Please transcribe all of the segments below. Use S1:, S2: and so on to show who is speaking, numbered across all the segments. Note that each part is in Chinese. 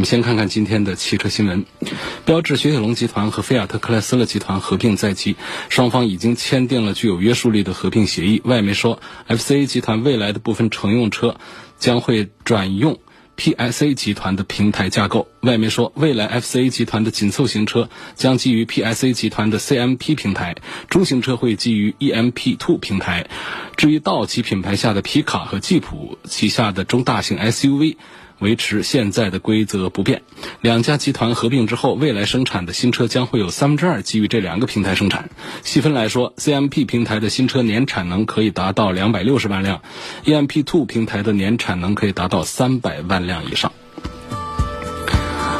S1: 我们先看看今天的汽车新闻。标致雪铁龙集团和菲亚特克莱斯勒集团合并在即，双方已经签订了具有约束力的合并协议。外媒说，FCA 集团未来的部分乘用车将会转用 PSA 集团的平台架构。外媒说，未来 FCA 集团的紧凑型车将基于 PSA 集团的 CMP 平台，中型车会基于 EMP2 平台。至于道奇品牌下的皮卡和吉普旗下的中大型 SUV。维持现在的规则不变。两家集团合并之后，未来生产的新车将会有三分之二基于这两个平台生产。细分来说，CMP 平台的新车年产能可以达到两百六十万辆，EMP Two 平台的年产能可以达到三百万辆以上。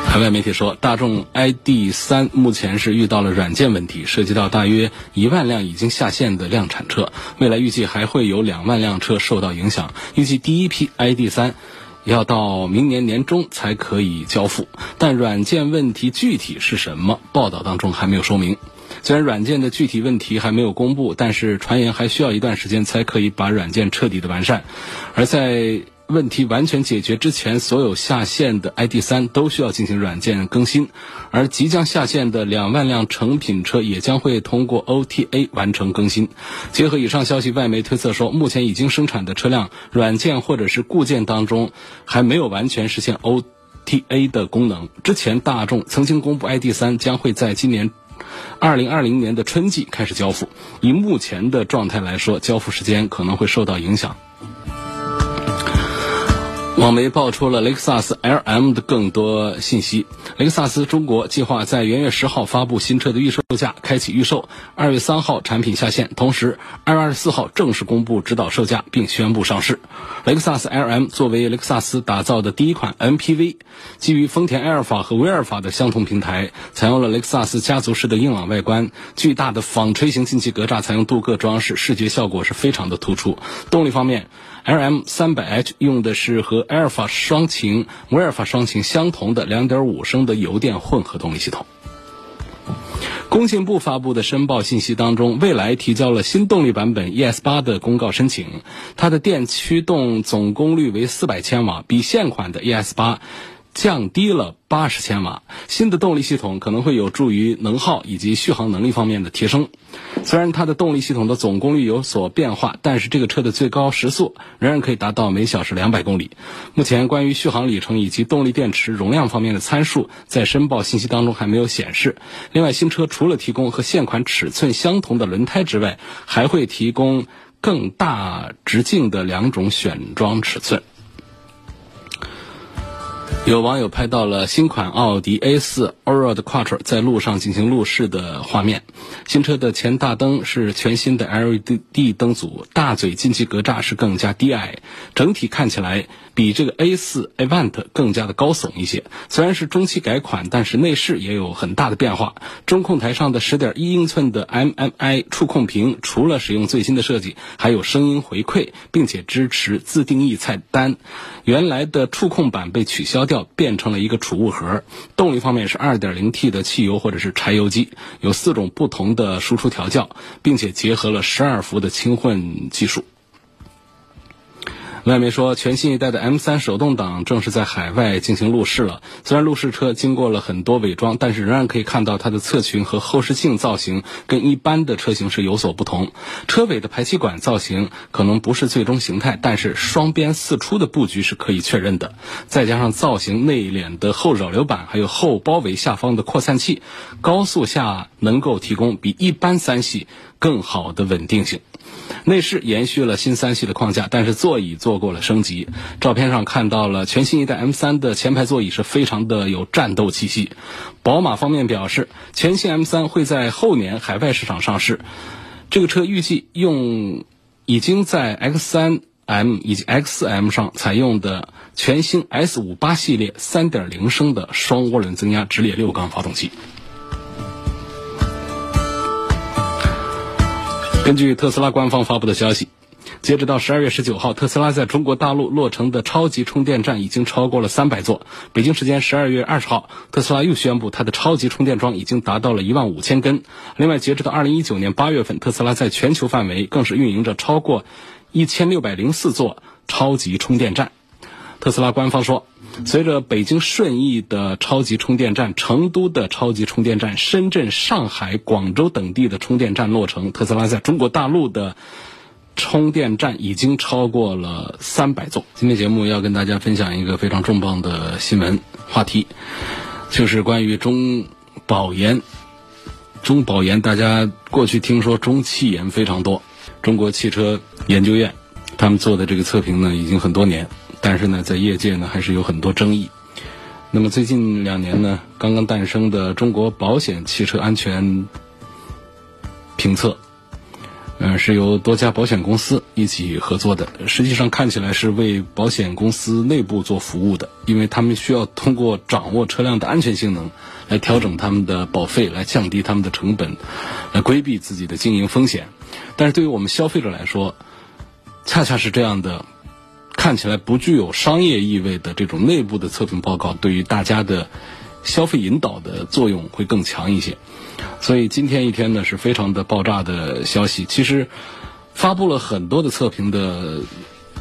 S1: 海外媒体说，大众 ID.3 目前是遇到了软件问题，涉及到大约一万辆已经下线的量产车，未来预计还会有两万辆车受到影响。预计第一批 ID.3。要到明年年中才可以交付，但软件问题具体是什么？报道当中还没有说明。虽然软件的具体问题还没有公布，但是传言还需要一段时间才可以把软件彻底的完善。而在问题完全解决之前，所有下线的 ID.3 都需要进行软件更新，而即将下线的两万辆成品车也将会通过 OTA 完成更新。结合以上消息，外媒推测说，目前已经生产的车辆软件或者是固件当中还没有完全实现 OTA 的功能。之前大众曾经公布 ID.3 将会在今年2020年的春季开始交付，以目前的状态来说，交付时间可能会受到影响。网媒爆出了雷克萨斯 LM 的更多信息。雷克萨斯中国计划在元月十号发布新车的预售价，开启预售。二月三号产品下线，同时二月二十四号正式公布指导售价，并宣布上市。雷克萨斯 LM 作为雷克萨斯打造的第一款 MPV，基于丰田埃尔法和威尔法的相同平台，采用了雷克萨斯家族式的硬朗外观，巨大的纺锤形进气格栅采用镀铬装饰，视觉效果是非常的突出。动力方面。LM 三百 H 用的是和埃尔法双擎、威尔法双擎相同的2.5升的油电混合动力系统。工信部发布的申报信息当中，蔚来提交了新动力版本 E S 八的公告申请，它的电驱动总功率为四百千瓦，比现款的 E S 八。降低了八十千瓦，新的动力系统可能会有助于能耗以及续航能力方面的提升。虽然它的动力系统的总功率有所变化，但是这个车的最高时速仍然可以达到每小时两百公里。目前关于续航里程以及动力电池容量方面的参数，在申报信息当中还没有显示。另外，新车除了提供和现款尺寸相同的轮胎之外，还会提供更大直径的两种选装尺寸。有网友拍到了新款奥迪 A4 Allroad Quattro 在路上进行路试的画面。新车的前大灯是全新的 LED 灯组，大嘴进气格栅是更加低矮，整体看起来比这个 A4 Avant 更加的高耸一些。虽然是中期改款，但是内饰也有很大的变化。中控台上的10.1英寸的 MMI 触控屏，除了使用最新的设计，还有声音回馈，并且支持自定义菜单。原来的触控板被取消调调，变成了一个储物盒。动力方面是 2.0T 的汽油或者是柴油机，有四种不同的输出调教，并且结合了12伏的轻混技术。外媒说，全新一代的 M3 手动挡正是在海外进行路试了。虽然路试车经过了很多伪装，但是仍然可以看到它的侧裙和后视镜造型跟一般的车型是有所不同。车尾的排气管造型可能不是最终形态，但是双边四出的布局是可以确认的。再加上造型内敛的后扰流板，还有后包围下方的扩散器，高速下能够提供比一般三系更好的稳定性。内饰延续了新三系的框架，但是座椅做过了升级。照片上看到了全新一代 M3 的前排座椅是非常的有战斗气息。宝马方面表示，全新 M3 会在后年海外市场上市。这个车预计用已经在 X3。M 以及 XM 上采用的全新 S 五八系列3.0升的双涡轮增压直列六缸发动机。根据特斯拉官方发布的消息。截止到十二月十九号，特斯拉在中国大陆落成的超级充电站已经超过了三百座。北京时间十二月二十号，特斯拉又宣布它的超级充电桩已经达到了一万五千根。另外，截止到二零一九年八月份，特斯拉在全球范围更是运营着超过一千六百零四座超级充电站。特斯拉官方说，随着北京顺义的超级充电站、成都的超级充电站、深圳、上海、广州等地的充电站落成，特斯拉在中国大陆的。充电站已经超过了三百座。今天节目要跟大家分享一个非常重磅的新闻话题，就是关于中保研。中保研，大家过去听说中汽研非常多，中国汽车研究院他们做的这个测评呢，已经很多年，但是呢，在业界呢还是有很多争议。那么最近两年呢，刚刚诞生的中国保险汽车安全评测。嗯，是由多家保险公司一起合作的。实际上看起来是为保险公司内部做服务的，因为他们需要通过掌握车辆的安全性能，来调整他们的保费，来降低他们的成本，来规避自己的经营风险。但是对于我们消费者来说，恰恰是这样的，看起来不具有商业意味的这种内部的测评报告，对于大家的消费引导的作用会更强一些。所以今天一天呢是非常的爆炸的消息。其实发布了很多的测评的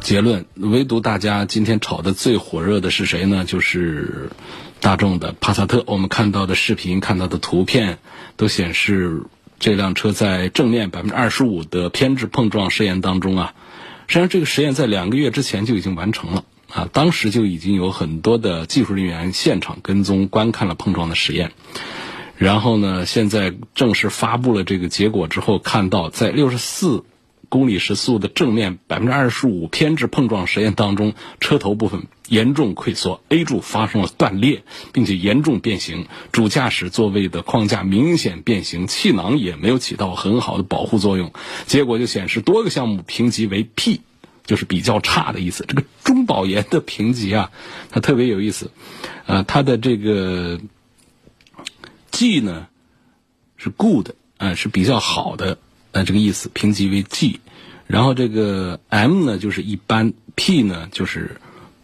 S1: 结论，唯独大家今天炒的最火热的是谁呢？就是大众的帕萨特。我们看到的视频、看到的图片都显示，这辆车在正面百分之二十五的偏置碰撞试验当中啊，实际上这个实验在两个月之前就已经完成了啊，当时就已经有很多的技术人员现场跟踪观看了碰撞的实验。然后呢？现在正式发布了这个结果之后，看到在六十四公里时速的正面百分之二十五偏置碰撞实验当中，车头部分严重溃缩，A 柱发生了断裂，并且严重变形，主驾驶座位的框架明显变形，气囊也没有起到很好的保护作用。结果就显示多个项目评级为 P，就是比较差的意思。这个中保研的评级啊，它特别有意思，呃，它的这个。G 呢是 good，啊是比较好的，呃这个意思，评级为 G。然后这个 M 呢就是一般，P 呢就是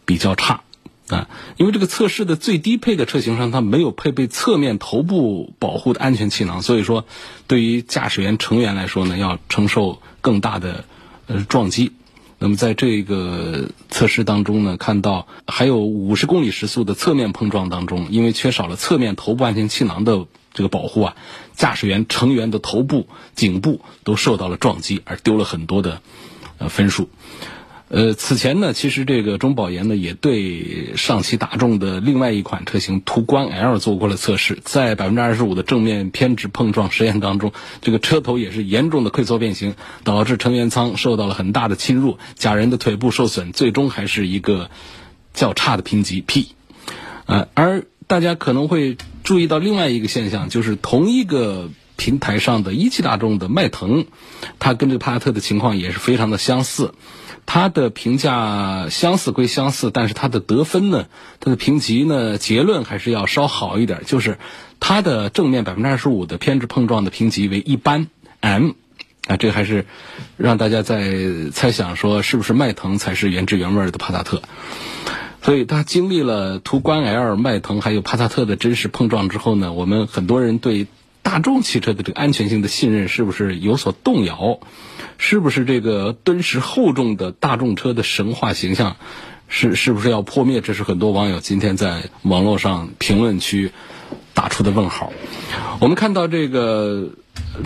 S1: 比较差，啊，因为这个测试的最低配的车型上它没有配备侧面头部保护的安全气囊，所以说对于驾驶员成员来说呢要承受更大的呃撞击。那么在这个测试当中呢，看到还有五十公里时速的侧面碰撞当中，因为缺少了侧面头部安全气囊的这个保护啊，驾驶员成员的头部、颈部都受到了撞击，而丢了很多的呃分数。呃，此前呢，其实这个中保研呢也对上汽大众的另外一款车型途观 L 做过了测试，在百分之二十五的正面偏置碰撞实验当中，这个车头也是严重的溃缩变形，导致成员舱受到了很大的侵入，假人的腿部受损，最终还是一个较差的评级 P。呃，而大家可能会注意到另外一个现象，就是同一个平台上的一汽大众的迈腾，它跟这帕萨特的情况也是非常的相似。它的评价相似归相似，但是它的得分呢，它的评级呢，结论还是要稍好一点。就是它的正面百分之二十五的偏置碰撞的评级为一般 M，啊，这还是让大家在猜想说是不是迈腾才是原汁原味的帕萨特。所以它经历了途观 L、迈腾还有帕萨特的真实碰撞之后呢，我们很多人对大众汽车的这个安全性的信任是不是有所动摇？是不是这个敦实厚重的大众车的神话形象，是是不是要破灭？这是很多网友今天在网络上评论区打出的问号。我们看到这个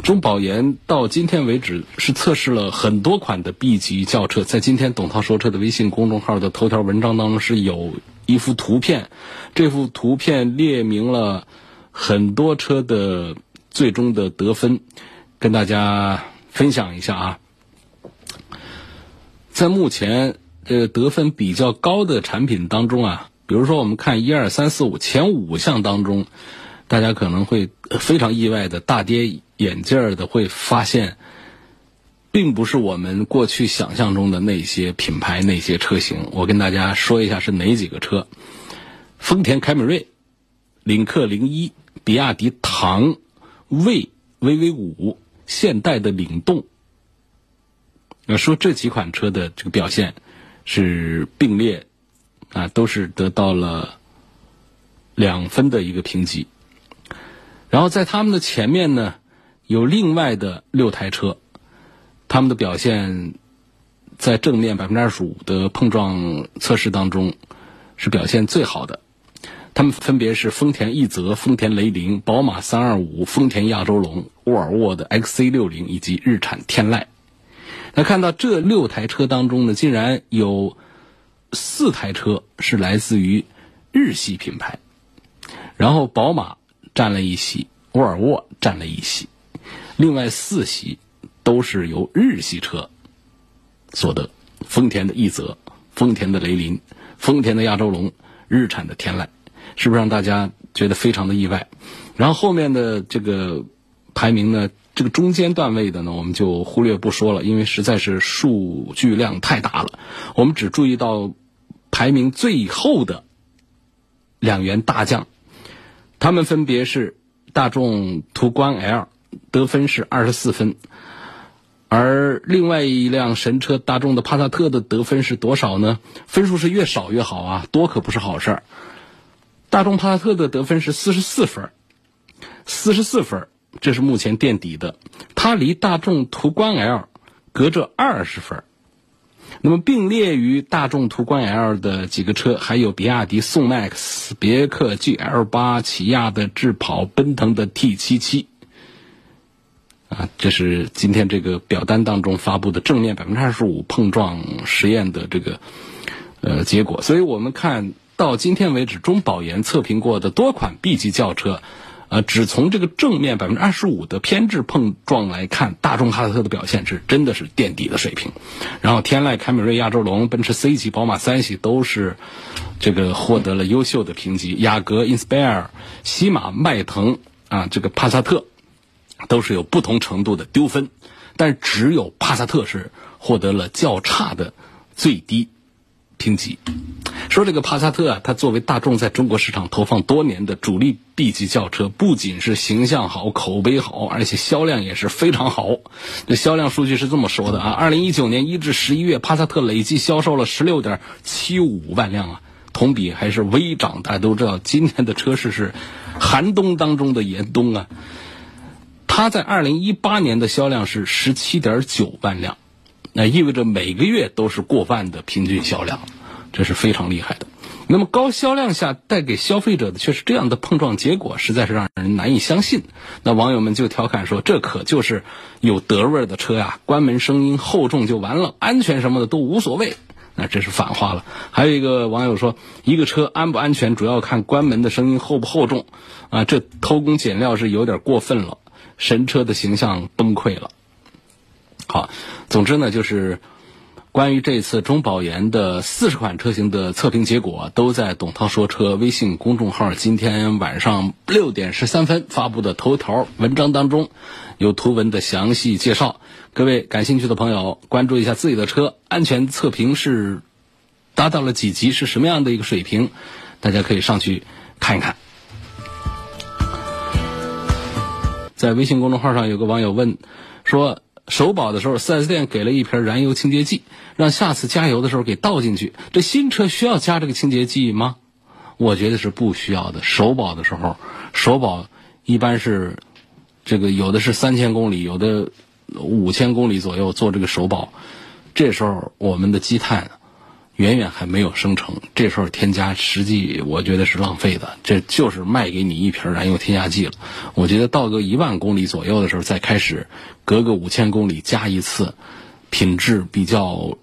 S1: 中保研到今天为止是测试了很多款的 B 级轿车，在今天董涛说车的微信公众号的头条文章当中是有一幅图片，这幅图片列明了很多车的最终的得分，跟大家。分享一下啊，在目前这个得分比较高的产品当中啊，比如说我们看一二三四五前五项当中，大家可能会非常意外的大跌眼镜的会发现，并不是我们过去想象中的那些品牌、那些车型。我跟大家说一下是哪几个车：丰田凯美瑞、领克零一、比亚迪唐、魏 VV 五、现代的领动。要说这几款车的这个表现是并列啊，都是得到了两分的一个评级。然后在他们的前面呢，有另外的六台车。他们的表现在正面百分之二十五的碰撞测试当中是表现最好的。他们分别是丰田奕泽、丰田雷凌、宝马三二五、丰田亚洲龙、沃尔沃的 XC 六零以及日产天籁。那看到这六台车当中呢，竟然有四台车是来自于日系品牌，然后宝马占了一席，沃尔沃占了一席，另外四席。都是由日系车所得，丰田的奕泽、丰田的雷凌、丰田的亚洲龙、日产的天籁，是不是让大家觉得非常的意外？然后后面的这个排名呢，这个中间段位的呢，我们就忽略不说了，因为实在是数据量太大了。我们只注意到排名最后的两员大将，他们分别是大众途观 L，得分是二十四分。而另外一辆神车大众的帕萨特的得分是多少呢？分数是越少越好啊，多可不是好事儿。大众帕萨特的得分是四十四分，四十四分，这是目前垫底的。它离大众途观 L 隔着二十分。那么并列于大众途观 L 的几个车，还有比亚迪宋 MAX、别克 GL 八、起亚的智跑、奔腾的 T 七七。啊，这是今天这个表单当中发布的正面百分之二十五碰撞实验的这个呃结果，所以我们看到今天为止，中保研测评过的多款 B 级轿车，呃，只从这个正面百分之二十五的偏置碰撞来看，大众帕萨特的表现是真的是垫底的水平。然后天籁、凯美瑞、亚洲龙、奔驰 C 级、宝马三系都是这个获得了优秀的评级，雅阁、Inspire、西马、迈腾啊，这个帕萨特。都是有不同程度的丢分，但只有帕萨特是获得了较差的最低评级。说这个帕萨特啊，它作为大众在中国市场投放多年的主力 B 级轿车，不仅是形象好、口碑好，而且销量也是非常好。这销量数据是这么说的啊：，二零一九年一至十一月，帕萨特累计销售了十六点七五万辆啊，同比还是微涨。大家都知道，今年的车市是寒冬当中的严冬啊。它在二零一八年的销量是十七点九万辆，那意味着每个月都是过万的平均销量，这是非常厉害的。那么高销量下带给消费者的却是这样的碰撞结果，实在是让人难以相信。那网友们就调侃说：“这可就是有德味儿的车呀！关门声音厚重就完了，安全什么的都无所谓。”那这是反话了。还有一个网友说：“一个车安不安全，主要看关门的声音厚不厚重。”啊，这偷工减料是有点过分了。神车的形象崩溃了。好，总之呢，就是关于这次中保研的四十款车型的测评结果，都在董涛说车微信公众号今天晚上六点十三分发布的头条文章当中有图文的详细介绍。各位感兴趣的朋友，关注一下自己的车安全测评是达到了几级，是什么样的一个水平，大家可以上去看一看。在微信公众号上，有个网友问，说首保的时候，4S 店给了一瓶燃油清洁剂，让下次加油的时候给倒进去。这新车需要加这个清洁剂吗？我觉得是不需要的。首保的时候，首保一般是这个有的是三千公里，有的五千公里左右做这个首保，这时候我们的积碳。远远还没有生成，这时候添加，实际我觉得是浪费的，这就是卖给你一瓶燃油添加剂了。我觉得到个一万公里左右的时候再开始，隔个五千公里加一次，品质比较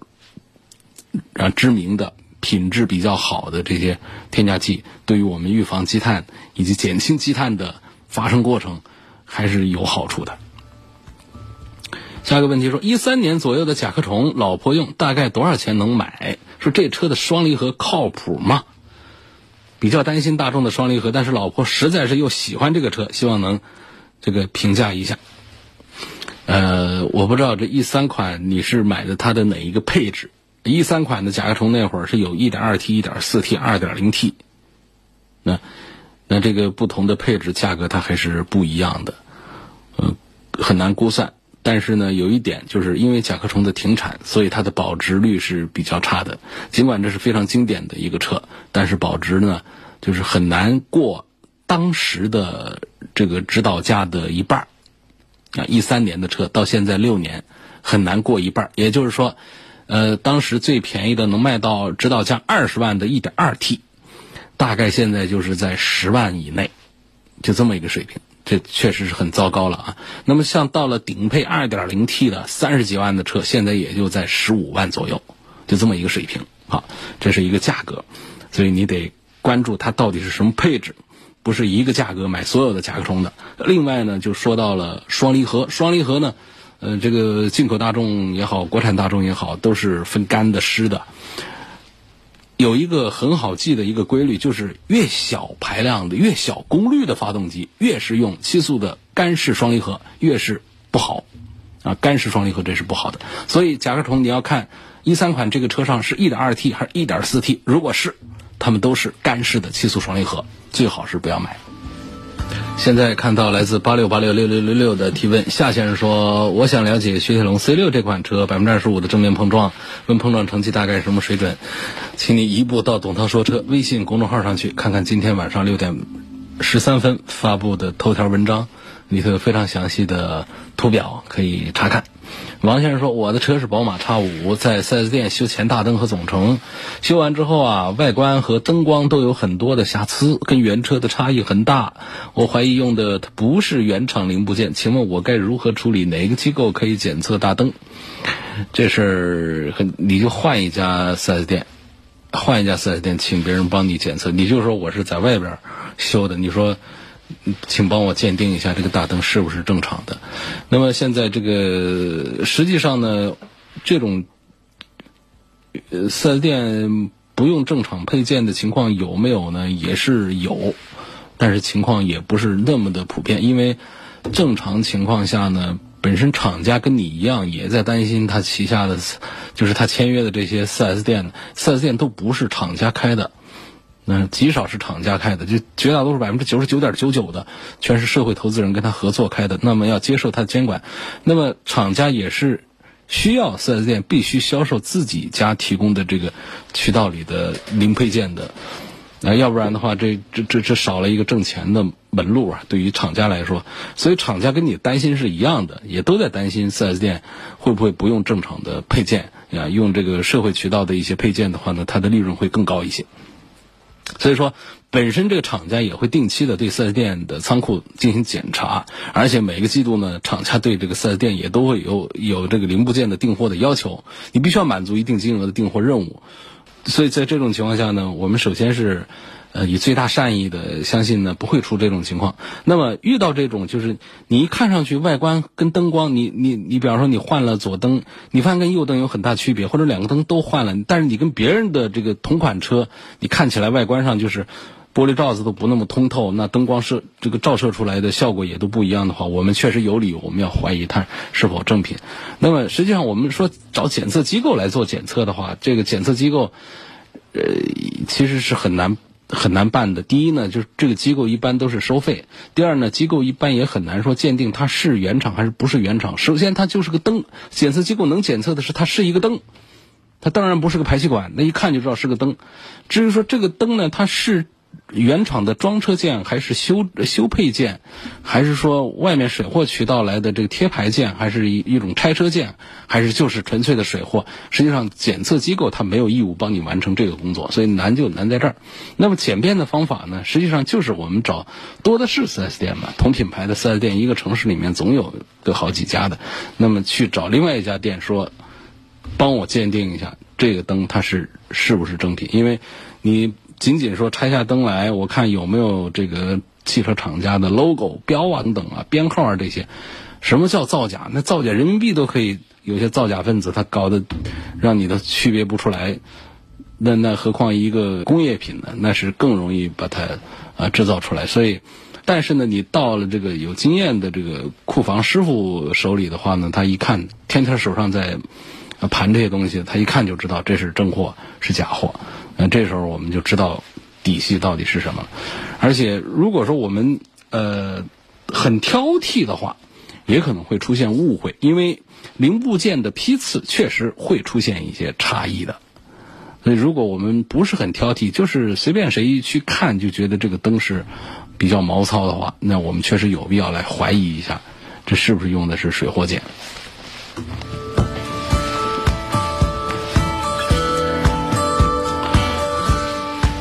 S1: 啊知名的、品质比较好的这些添加剂，对于我们预防积碳以及减轻积碳的发生过程还是有好处的。下一个问题说，一三年左右的甲壳虫，老婆用，大概多少钱能买？说这车的双离合靠谱吗？比较担心大众的双离合，但是老婆实在是又喜欢这个车，希望能这个评价一下。呃，我不知道这 E 三款你是买的它的哪一个配置？E 三款的甲壳虫那会儿是有 1.2T、1.4T、2.0T，那那这个不同的配置价格它还是不一样的，呃，很难估算。但是呢，有一点就是因为甲壳虫的停产，所以它的保值率是比较差的。尽管这是非常经典的一个车，但是保值呢，就是很难过当时的这个指导价的一半。啊，一三年的车到现在六年，很难过一半。也就是说，呃，当时最便宜的能卖到指导价二十万的一点二 T，大概现在就是在十万以内，就这么一个水平。这确实是很糟糕了啊。那么像到了顶配二点零 T 的三十几万的车，现在也就在十五万左右，就这么一个水平。好，这是一个价格，所以你得关注它到底是什么配置。不是一个价格买所有的甲壳虫的。另外呢，就说到了双离合，双离合呢，呃，这个进口大众也好，国产大众也好，都是分干的、湿的。有一个很好记的一个规律，就是越小排量的、越小功率的发动机，越是用七速的干式双离合，越是不好。啊，干式双离合这是不好的。所以甲壳虫你要看一三款这个车上是一点二 T 还是一点四 T，如果是，它们都是干式的七速双离合。最好是不要买。现在看到来自八六八六六六六六的提问，夏先生说：“我想了解雪铁龙 C 六这款车百分之二十五的正面碰撞，问碰撞成绩大概什么水准？请你一步到董涛说车微信公众号上去看看今天晚上六点十三分发布的头条文章，里头有非常详细的图表可以查看。”王先生说：“我的车是宝马叉五在 4S 店修前大灯和总成，修完之后啊，外观和灯光都有很多的瑕疵，跟原车的差异很大。我怀疑用的不是原厂零部件，请问我该如何处理？哪个机构可以检测大灯？这事儿很，你就换一家 4S 店，换一家 4S 店，请别人帮你检测。你就说我是在外边修的，你说。”请帮我鉴定一下这个大灯是不是正常的。那么现在这个实际上呢，这种呃四 S 店不用正常配件的情况有没有呢？也是有，但是情况也不是那么的普遍。因为正常情况下呢，本身厂家跟你一样也在担心他旗下的，就是他签约的这些四 S 店，四 S 店都不是厂家开的。那极少是厂家开的，就绝大多数百分之九十九点九九的，全是社会投资人跟他合作开的。那么要接受他的监管，那么厂家也是需要四 S 店必须销售自己家提供的这个渠道里的零配件的，那，要不然的话，这这这这少了一个挣钱的门路啊。对于厂家来说，所以厂家跟你担心是一样的，也都在担心四 S 店会不会不用正常的配件啊，用这个社会渠道的一些配件的话呢，它的利润会更高一些。所以说，本身这个厂家也会定期的对四 S 店的仓库进行检查，而且每个季度呢，厂家对这个四 S 店也都会有有这个零部件的订货的要求，你必须要满足一定金额的订货任务。所以在这种情况下呢，我们首先是。呃，以最大善意的相信呢，不会出这种情况。那么遇到这种，就是你一看上去外观跟灯光，你你你，比方说你换了左灯，你发现跟右灯有很大区别，或者两个灯都换了，但是你跟别人的这个同款车，你看起来外观上就是玻璃罩子都不那么通透，那灯光是这个照射出来的效果也都不一样的话，我们确实有理由我们要怀疑它是否正品。那么实际上我们说找检测机构来做检测的话，这个检测机构，呃，其实是很难。很难办的。第一呢，就是这个机构一般都是收费；第二呢，机构一般也很难说鉴定它是原厂还是不是原厂。首先，它就是个灯，检测机构能检测的是它是一个灯，它当然不是个排气管，那一看就知道是个灯。至于说这个灯呢，它是。原厂的装车件还是修修配件，还是说外面水货渠道来的这个贴牌件，还是一一种拆车件，还是就是纯粹的水货？实际上，检测机构它没有义务帮你完成这个工作，所以难就难在这儿。那么简便的方法呢，实际上就是我们找多的是 4S 店嘛，同品牌的 4S 店，一个城市里面总有个好几家的，那么去找另外一家店说，帮我鉴定一下这个灯它是是不是正品，因为你。仅仅说拆下灯来，我看有没有这个汽车厂家的 logo 标啊等等啊编号啊这些。什么叫造假？那造假人民币都可以，有些造假分子他搞的，让你都区别不出来。那那何况一个工业品呢？那是更容易把它啊制造出来。所以但是呢，你到了这个有经验的这个库房师傅手里的话呢，他一看，天天手上在盘这些东西，他一看就知道这是真货是假货。那这时候我们就知道底细到底是什么了。而且如果说我们呃很挑剔的话，也可能会出现误会，因为零部件的批次确实会出现一些差异的。所以，如果我们不是很挑剔，就是随便谁一去看就觉得这个灯是比较毛糙的话，那我们确实有必要来怀疑一下，这是不是用的是水货件。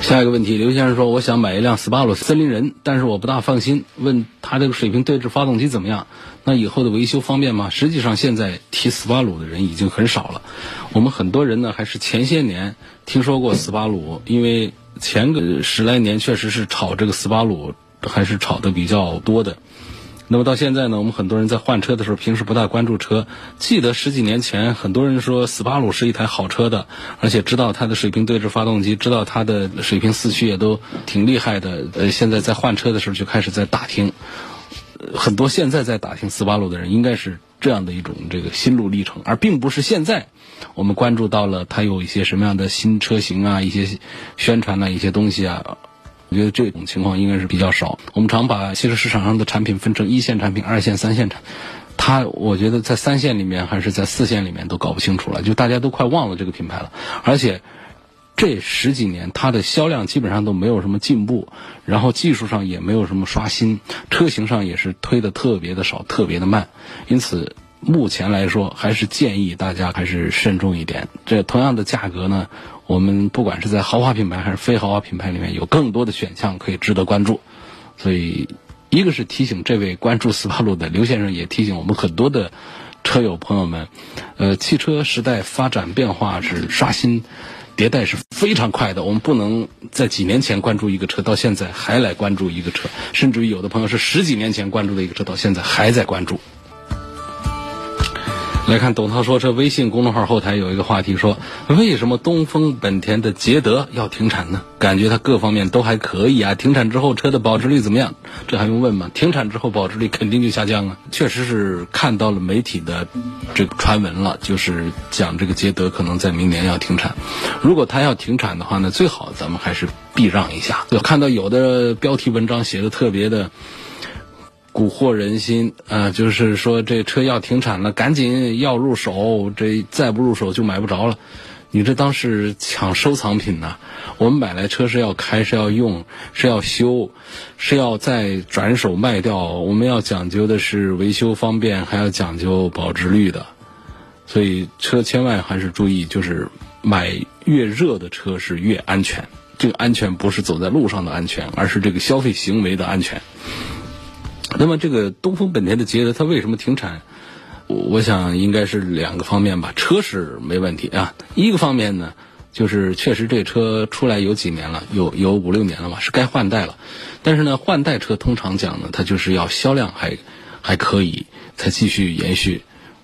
S1: 下一个问题，刘先生说：“我想买一辆斯巴鲁森林人，但是我不大放心，问他这个水平对置发动机怎么样？那以后的维修方便吗？”实际上，现在提斯巴鲁的人已经很少了。我们很多人呢，还是前些年听说过斯巴鲁，因为前个十来年确实是炒这个斯巴鲁，还是炒的比较多的。那么到现在呢，我们很多人在换车的时候，平时不大关注车。记得十几年前，很多人说斯巴鲁是一台好车的，而且知道它的水平对置发动机，知道它的水平四驱也都挺厉害的。呃，现在在换车的时候就开始在打听，很多现在在打听斯巴鲁的人，应该是这样的一种这个心路历程，而并不是现在我们关注到了它有一些什么样的新车型啊，一些宣传的一些东西啊。我觉得这种情况应该是比较少。我们常把汽车市场上的产品分成一线产品、二线、三线产。它，我觉得在三线里面还是在四线里面都搞不清楚了，就大家都快忘了这个品牌了。而且这十几年它的销量基本上都没有什么进步，然后技术上也没有什么刷新，车型上也是推的特别的少、特别的慢。因此，目前来说还是建议大家还是慎重一点。这同样的价格呢？我们不管是在豪华品牌还是非豪华品牌里面，有更多的选项可以值得关注。所以，一个是提醒这位关注斯巴鲁的刘先生，也提醒我们很多的车友朋友们，呃，汽车时代发展变化是刷新迭代是非常快的。我们不能在几年前关注一个车，到现在还来关注一个车，甚至于有的朋友是十几年前关注的一个车，到现在还在关注。来看董涛说车微信公众号后台有一个话题说，为什么东风本田的捷德要停产呢？感觉它各方面都还可以啊，停产之后车的保值率怎么样？这还用问吗？停产之后保值率肯定就下降啊。确实是看到了媒体的这个传闻了，就是讲这个捷德可能在明年要停产。如果它要停产的话呢，最好咱们还是避让一下。看到有的标题文章写的特别的。蛊惑人心啊！就是说这车要停产了，赶紧要入手，这再不入手就买不着了。你这当是抢收藏品呐？我们买来车是要开，是要用，是要修，是要再转手卖掉。我们要讲究的是维修方便，还要讲究保值率的。所以车千万还是注意，就是买越热的车是越安全。这个安全不是走在路上的安全，而是这个消费行为的安全。那么这个东风本田的捷德它为什么停产？我想应该是两个方面吧。车是没问题啊，一个方面呢，就是确实这车出来有几年了，有有五六年了吧，是该换代了。但是呢，换代车通常讲呢，它就是要销量还还可以才继续延续。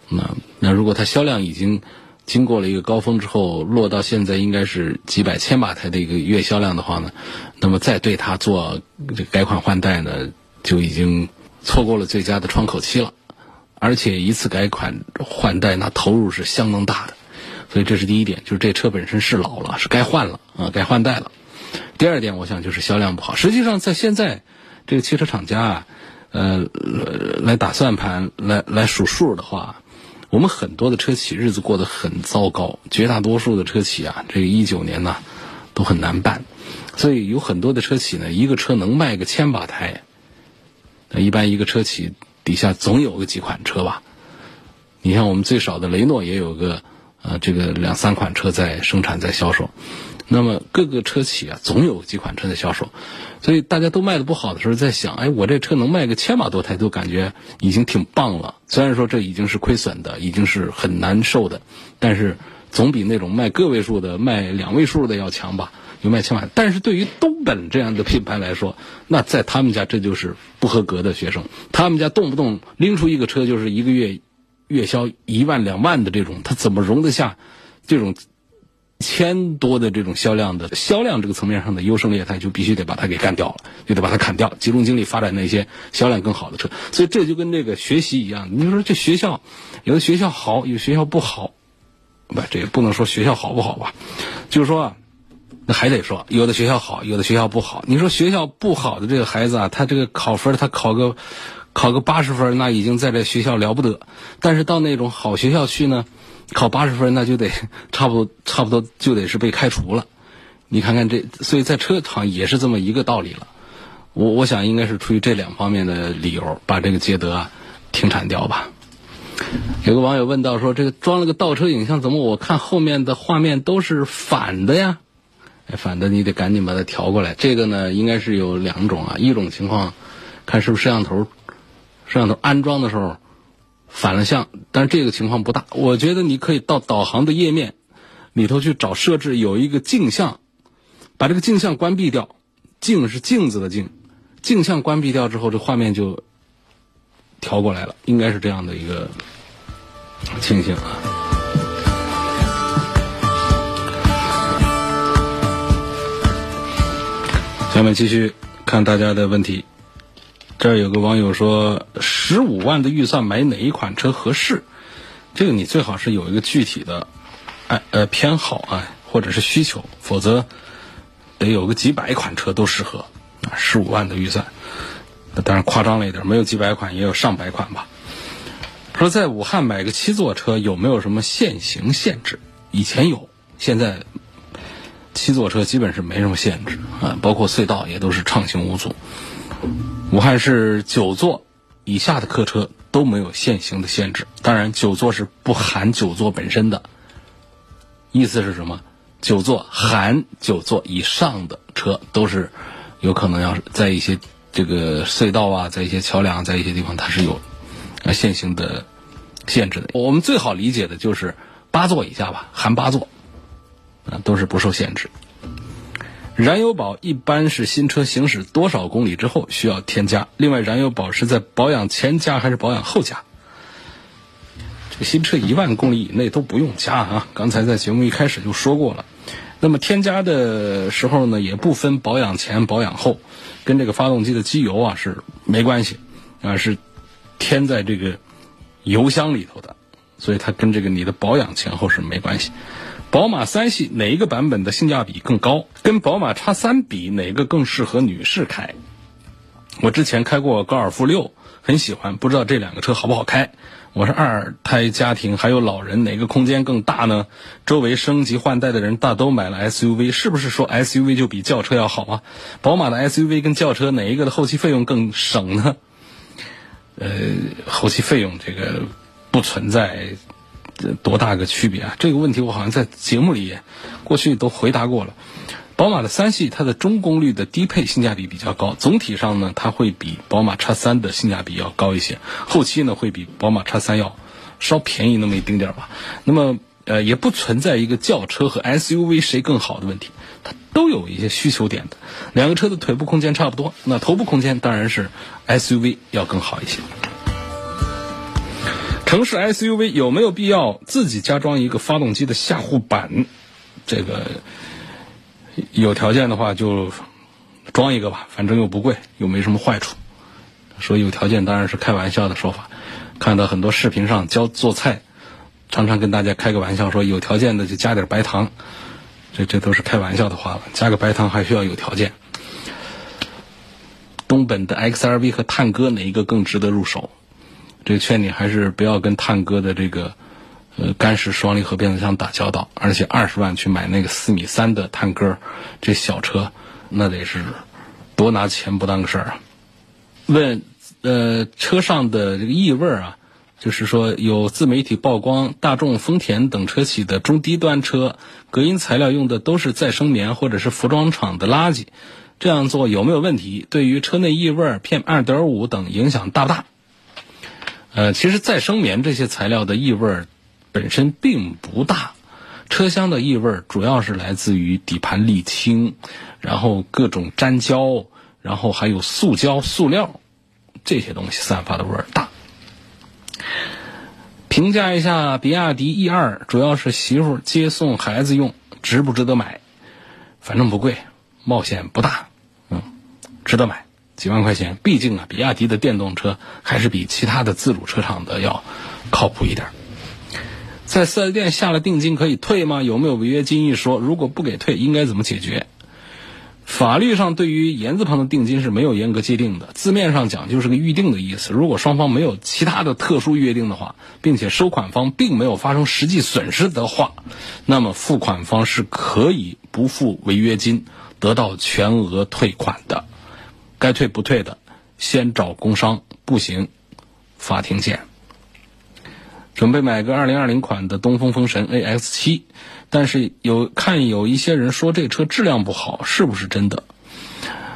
S1: 那那如果它销量已经经过了一个高峰之后，落到现在应该是几百千把台的一个月销量的话呢，那么再对它做这改款换代呢？就已经错过了最佳的窗口期了，而且一次改款换代那投入是相当大的，所以这是第一点，就是这车本身是老了，是该换了啊，该换代了。第二点，我想就是销量不好。实际上，在现在这个汽车厂家啊，呃，来打算盘、来来数数的话，我们很多的车企日子过得很糟糕，绝大多数的车企啊，这个一九年呢都很难办，所以有很多的车企呢，一个车能卖个千把台。一般一个车企底下总有个几款车吧，你像我们最少的雷诺也有个呃这个两三款车在生产在销售，那么各个车企啊总有几款车在销售，所以大家都卖的不好的时候在想，哎，我这车能卖个千把多台都感觉已经挺棒了。虽然说这已经是亏损的，已经是很难受的，但是总比那种卖个位数的、卖两位数的要强吧。有卖千万，但是对于东本这样的品牌来说，那在他们家这就是不合格的学生。他们家动不动拎出一个车就是一个月月销一万两万的这种，他怎么容得下这种千多的这种销量的销量这个层面上的优胜劣汰，就必须得把它给干掉了，就得把它砍掉，集中精力发展那些销量更好的车。所以这就跟这个学习一样，你说这学校有的学校好，有学校不好，不，这也不能说学校好不好吧，就是说啊。那还得说，有的学校好，有的学校不好。你说学校不好的这个孩子啊，他这个考分，他考个考个八十分，那已经在这学校了不得。但是到那种好学校去呢，考八十分，那就得 差不多差不多就得是被开除了。你看看这，所以在车厂也是这么一个道理了。我我想应该是出于这两方面的理由，把这个捷德啊停产掉吧。有个网友问到说，这个装了个倒车影像，怎么我看后面的画面都是反的呀？反的你得赶紧把它调过来。这个呢，应该是有两种啊。一种情况，看是不是摄像头，摄像头安装的时候反了向，但是这个情况不大。我觉得你可以到导航的页面里头去找设置，有一个镜像，把这个镜像关闭掉。镜是镜子的镜，镜像关闭掉之后，这画面就调过来了，应该是这样的一个情形啊。下面继续看大家的问题。这儿有个网友说：“十五万的预算买哪一款车合适？”这个你最好是有一个具体的，哎呃偏好啊，或者是需求，否则得有个几百款车都适合啊。十五万的预算，当然夸张了一点，没有几百款也有上百款吧。说在武汉买个七座车有没有什么限行限制？以前有，现在。七座车基本是没什么限制啊，包括隧道也都是畅行无阻。武汉市九座以下的客车都没有限行的限制，当然九座是不含九座本身的。意思是什么？九座含九座以上的车都是有可能要在一些这个隧道啊，在一些桥梁，在一些地方它是有限行的限制的。我们最好理解的就是八座以下吧，含八座。啊，都是不受限制。燃油宝一般是新车行驶多少公里之后需要添加？另外，燃油宝是在保养前加还是保养后加？这个新车一万公里以内都不用加啊！刚才在节目一开始就说过了。那么添加的时候呢，也不分保养前保养后，跟这个发动机的机油啊是没关系啊，是添在这个油箱里头的，所以它跟这个你的保养前后是没关系。宝马三系哪一个版本的性价比更高？跟宝马叉三比，哪个更适合女士开？我之前开过高尔夫六，很喜欢，不知道这两个车好不好开。我是二胎家庭，还有老人，哪个空间更大呢？周围升级换代的人大都买了 SUV，是不是说 SUV 就比轿车要好啊？宝马的 SUV 跟轿车哪一个的后期费用更省呢？呃，后期费用这个不存在。这多大个区别啊？这个问题我好像在节目里过去都回答过了。宝马的三系它的中功率的低配性价比比较高，总体上呢它会比宝马叉三的性价比要高一些，后期呢会比宝马叉三要稍便宜那么一丁点儿吧。那么呃也不存在一个轿车和 SUV 谁更好的问题，它都有一些需求点的。两个车的腿部空间差不多，那头部空间当然是 SUV 要更好一些。城市 SUV 有没有必要自己加装一个发动机的下护板？这个有条件的话就装一个吧，反正又不贵，又没什么坏处。说有条件当然是开玩笑的说法。看到很多视频上教做菜，常常跟大家开个玩笑说有条件的就加点白糖，这这都是开玩笑的话了。加个白糖还需要有条件。东本的 XRV 和探歌哪一个更值得入手？这个劝你还是不要跟探戈的这个呃干式双离合变速箱打交道，而且二十万去买那个四米三的探戈，这小车那得是多拿钱不当个事儿啊。问呃车上的这个异味啊，就是说有自媒体曝光大众、丰田等车企的中低端车隔音材料用的都是再生棉或者是服装厂的垃圾，这样做有没有问题？对于车内异味、PM 二点五等影响大不大？呃，其实再生棉这些材料的异味本身并不大，车厢的异味主要是来自于底盘沥青，然后各种粘胶，然后还有塑胶、塑料这些东西散发的味儿大。评价一下比亚迪 E 二，主要是媳妇接送孩子用，值不值得买？反正不贵，冒险不大，嗯，值得买，几万块钱。毕竟啊，比亚迪的电动车还是比其他的自主车厂的要靠谱一点。在四 S 店下了定金可以退吗？有没有违约金一说？如果不给退，应该怎么解决？法律上对于言字旁的定金是没有严格界定的，字面上讲就是个预定的意思。如果双方没有其他的特殊约定的话，并且收款方并没有发生实际损失的话，那么付款方是可以不付违约金，得到全额退款的。该退不退的，先找工商，不行，法庭见。准备买个二零二零款的东风风神 AX 七，但是有看有一些人说这车质量不好，是不是真的？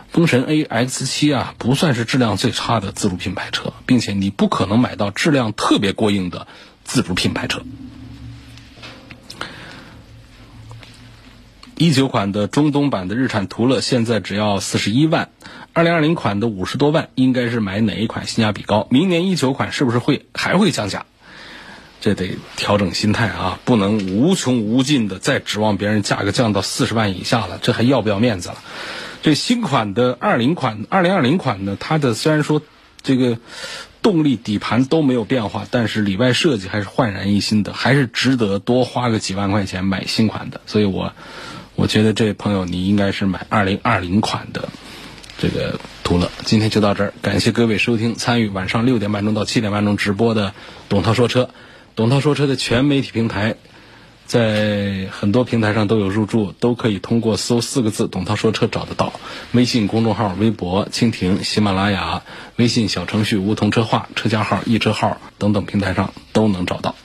S1: 风神 AX 七啊，不算是质量最差的自主品牌车，并且你不可能买到质量特别过硬的自主品牌车。一九款的中东版的日产途乐现在只要四十一万，二零二零款的五十多万，应该是买哪一款性价比高？明年一九款是不是会还会降价？这得调整心态啊，不能无穷无尽的再指望别人价格降到四十万以下了，这还要不要面子了？这新款的二零款、二零二零款呢，它的虽然说这个动力、底盘都没有变化，但是里外设计还是焕然一新的，还是值得多花个几万块钱买新款的。所以我我觉得这位朋友你应该是买二零二零款的这个途乐。今天就到这儿，感谢各位收听参与晚上六点半钟到七点半钟直播的董涛说车。董涛说车的全媒体平台，在很多平台上都有入驻，都可以通过搜四个字“董涛说车”找得到。微信公众号、微博、蜻蜓、喜马拉雅、微信小程序梧桐车话、车架号、易车号等等平台上都能找到。